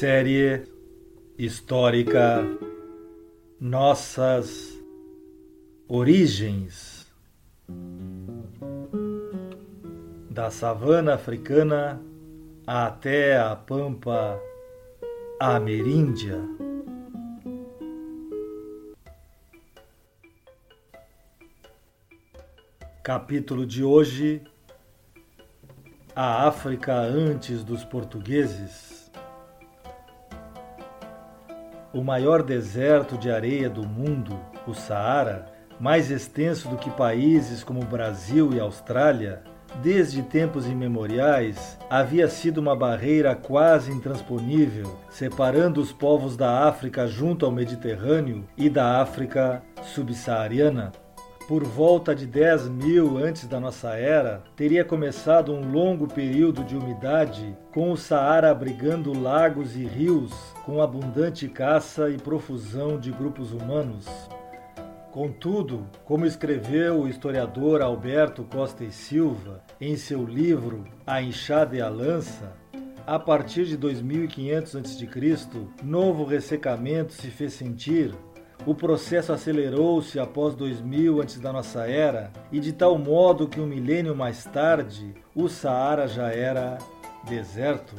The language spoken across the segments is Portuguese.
Série histórica Nossas Origens da savana africana até a pampa ameríndia. Capítulo de hoje: A África antes dos portugueses. O maior deserto de areia do mundo, o Saara, mais extenso do que países como Brasil e Austrália, desde tempos imemoriais, havia sido uma barreira quase intransponível, separando os povos da África junto ao Mediterrâneo e da África subsaariana por volta de 10 mil antes da nossa era, teria começado um longo período de umidade, com o Saara abrigando lagos e rios, com abundante caça e profusão de grupos humanos. Contudo, como escreveu o historiador Alberto Costa e Silva em seu livro A Enxada e a Lança, a partir de 2500 a.C., novo ressecamento se fez sentir o processo acelerou-se após 2000 antes da nossa era e de tal modo que um milênio mais tarde o Saara já era deserto.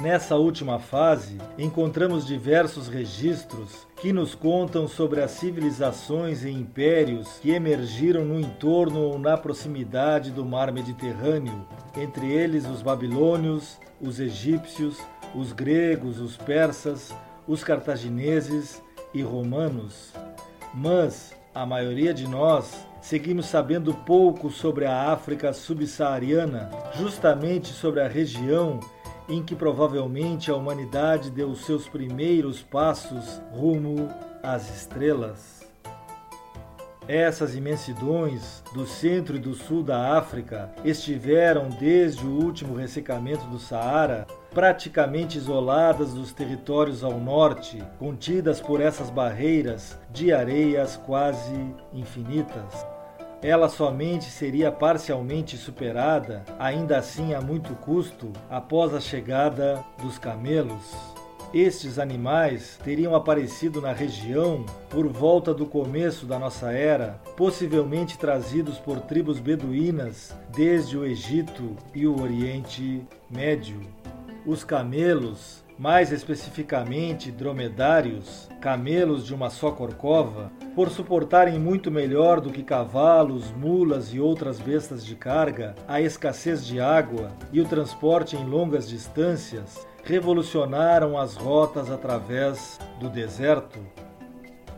Nessa última fase, encontramos diversos registros que nos contam sobre as civilizações e impérios que emergiram no entorno ou na proximidade do mar Mediterrâneo, entre eles os babilônios, os egípcios, os gregos, os persas, os cartagineses e romanos, mas a maioria de nós seguimos sabendo pouco sobre a África subsaariana, justamente sobre a região em que provavelmente a humanidade deu seus primeiros passos rumo às estrelas. Essas imensidões do centro e do sul da África estiveram, desde o último ressecamento do Saara, praticamente isoladas dos territórios ao norte, contidas por essas barreiras de areias quase infinitas. Ela somente seria parcialmente superada, ainda assim a muito custo, após a chegada dos camelos. Estes animais teriam aparecido na região por volta do começo da nossa era, possivelmente trazidos por tribos beduínas desde o Egito e o Oriente Médio. Os camelos, mais especificamente dromedários, camelos de uma só corcova, por suportarem muito melhor do que cavalos, mulas e outras bestas de carga a escassez de água e o transporte em longas distâncias, revolucionaram as rotas através do deserto.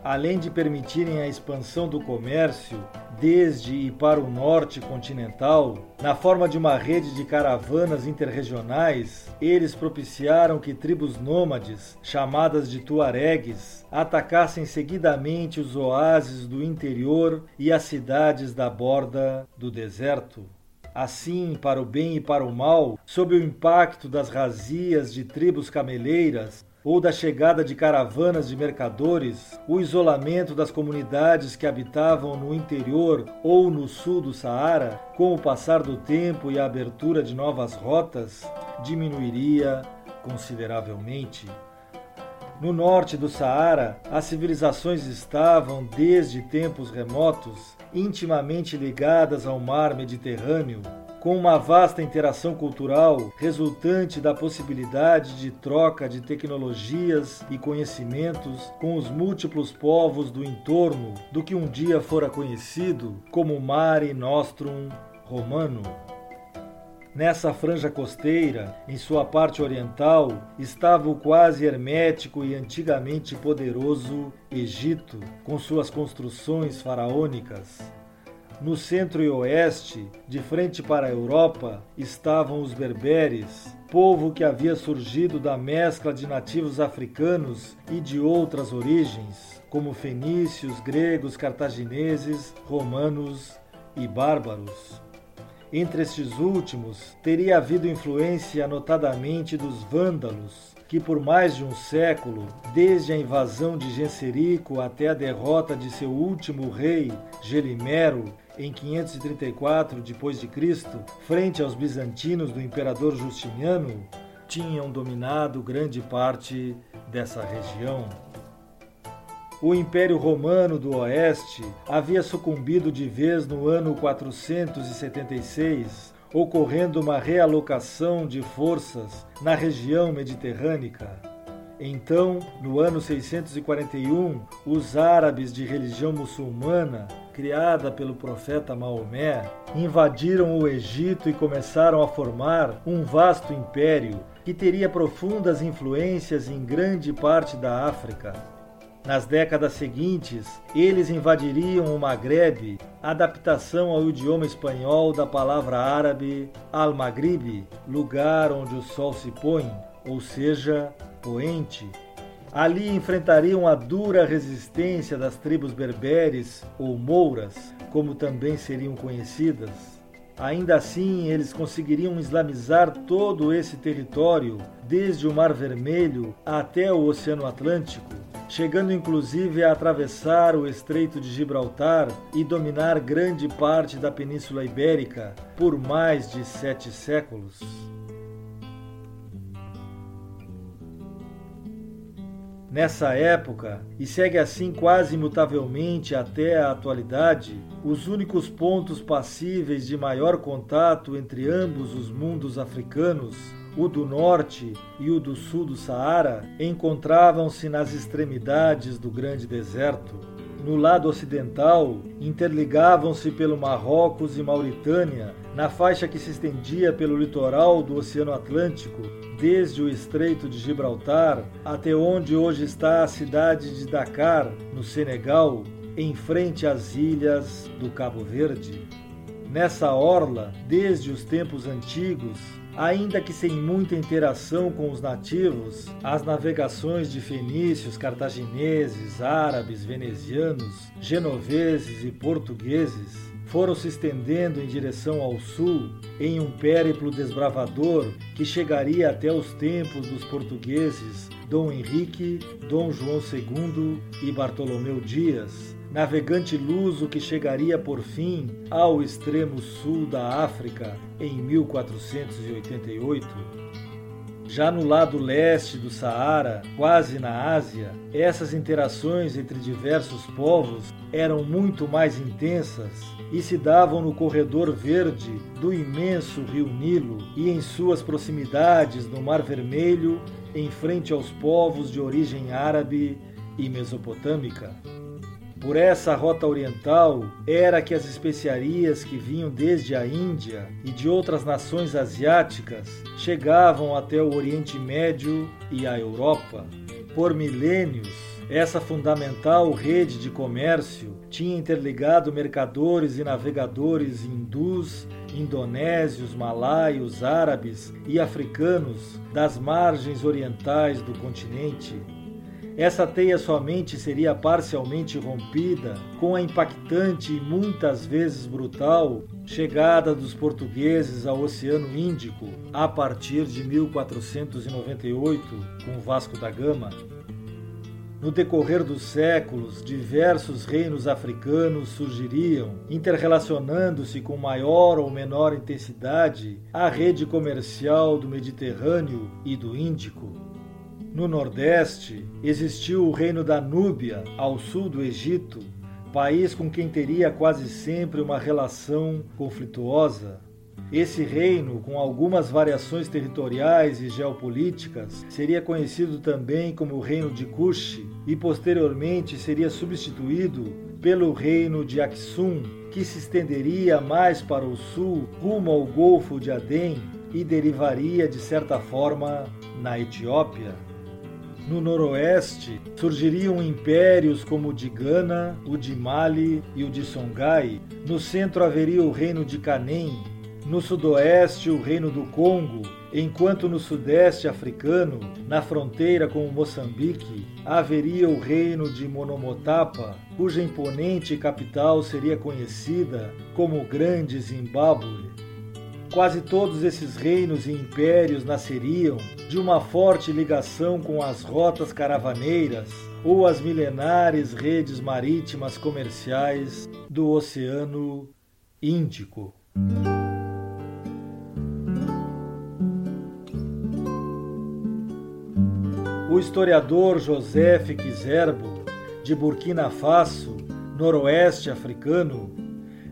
Além de permitirem a expansão do comércio desde e para o norte continental, na forma de uma rede de caravanas interregionais, eles propiciaram que tribos nômades, chamadas de tuaregues, atacassem seguidamente os oásis do interior e as cidades da borda do deserto. Assim, para o bem e para o mal, sob o impacto das razias de tribos cameleiras ou da chegada de caravanas de mercadores, o isolamento das comunidades que habitavam no interior ou no sul do Saara, com o passar do tempo e a abertura de novas rotas, diminuiria consideravelmente. No norte do Saara, as civilizações estavam, desde tempos remotos, intimamente ligadas ao mar Mediterrâneo, com uma vasta interação cultural resultante da possibilidade de troca de tecnologias e conhecimentos com os múltiplos povos do entorno do que um dia fora conhecido como Mare Nostrum Romano. Nessa franja costeira, em sua parte oriental, estava o quase hermético e antigamente poderoso Egito, com suas construções faraônicas. No centro e oeste, de frente para a Europa, estavam os berberes, povo que havia surgido da mescla de nativos africanos e de outras origens, como fenícios, gregos, cartagineses, romanos e bárbaros. Entre estes últimos, teria havido influência notadamente dos vândalos, que por mais de um século, desde a invasão de Genserico até a derrota de seu último rei, Gelimero, em 534 d.C., frente aos bizantinos do imperador Justiniano, tinham dominado grande parte dessa região. O Império Romano do Oeste havia sucumbido de vez no ano 476, ocorrendo uma realocação de forças na região mediterrânea. Então, no ano 641, os árabes de religião muçulmana, criada pelo profeta Maomé, invadiram o Egito e começaram a formar um vasto império que teria profundas influências em grande parte da África. Nas décadas seguintes, eles invadiriam o Maghreb, adaptação ao idioma espanhol da palavra árabe al-Maghrib, lugar onde o sol se põe, ou seja, poente. Ali enfrentariam a dura resistência das tribos berberes ou mouras, como também seriam conhecidas. Ainda assim, eles conseguiriam islamizar todo esse território, desde o Mar Vermelho até o Oceano Atlântico, chegando inclusive a atravessar o Estreito de Gibraltar e dominar grande parte da Península Ibérica por mais de sete séculos. Nessa época, e segue assim quase imutavelmente até a atualidade, os únicos pontos passíveis de maior contato entre ambos os mundos africanos o do norte e o do sul do Saara encontravam-se nas extremidades do grande deserto. No lado ocidental, interligavam-se pelo Marrocos e Mauritânia, na faixa que se estendia pelo litoral do Oceano Atlântico, desde o Estreito de Gibraltar até onde hoje está a cidade de Dakar, no Senegal, em frente às ilhas do Cabo Verde. Nessa orla, desde os tempos antigos, Ainda que sem muita interação com os nativos, as navegações de fenícios, cartagineses, árabes, venezianos, genoveses e portugueses foram se estendendo em direção ao sul em um périplo desbravador que chegaria até os tempos dos portugueses Dom Henrique, Dom João II e Bartolomeu Dias, navegante luso que chegaria por fim ao extremo sul da África em 1488. Já no lado leste do Saara, quase na Ásia, essas interações entre diversos povos eram muito mais intensas e se davam no corredor verde do imenso rio Nilo e em suas proximidades no Mar Vermelho, em frente aos povos de origem árabe e mesopotâmica. Por essa rota oriental era que as especiarias que vinham desde a Índia e de outras nações asiáticas chegavam até o Oriente Médio e a Europa. Por milênios, essa fundamental rede de comércio tinha interligado mercadores e navegadores hindus, indonésios, malaios, árabes e africanos das margens orientais do continente essa teia somente seria parcialmente rompida com a impactante e muitas vezes brutal chegada dos portugueses ao Oceano Índico a partir de 1498 com Vasco da Gama. No decorrer dos séculos, diversos reinos africanos surgiriam, interrelacionando-se com maior ou menor intensidade à rede comercial do Mediterrâneo e do Índico. No Nordeste, existiu o reino da Núbia, ao sul do Egito, país com quem teria quase sempre uma relação conflituosa. Esse reino, com algumas variações territoriais e geopolíticas, seria conhecido também como o Reino de Cush e posteriormente seria substituído pelo Reino de Aksum, que se estenderia mais para o sul, rumo ao Golfo de Adem e derivaria de certa forma na Etiópia. No noroeste surgiriam impérios como o de Gana, o de Mali e o de Songhai. No centro haveria o reino de Canem. No sudoeste, o reino do Congo, enquanto no sudeste africano, na fronteira com o Moçambique, haveria o reino de Monomotapa, cuja imponente capital seria conhecida como Grande Zimbábue. Quase todos esses reinos e impérios nasceriam de uma forte ligação com as rotas caravaneiras ou as milenares redes marítimas comerciais do Oceano Índico. O historiador Joseph Kizerbo, de Burkina Faso, noroeste africano,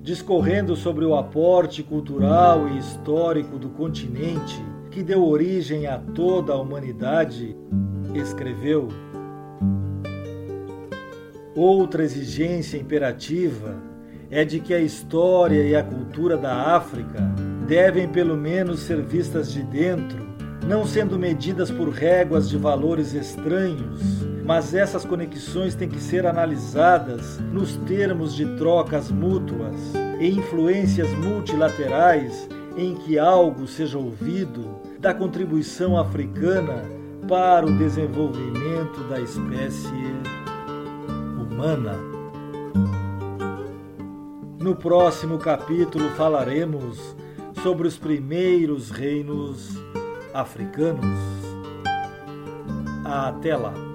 discorrendo sobre o aporte cultural e histórico do continente que deu origem a toda a humanidade, escreveu: Outra exigência imperativa é de que a história e a cultura da África devem pelo menos ser vistas de dentro, não sendo medidas por réguas de valores estranhos, mas essas conexões têm que ser analisadas nos termos de trocas mútuas e influências multilaterais em que algo seja ouvido da contribuição africana para o desenvolvimento da espécie humana. No próximo capítulo falaremos sobre os primeiros reinos africanos. Até lá!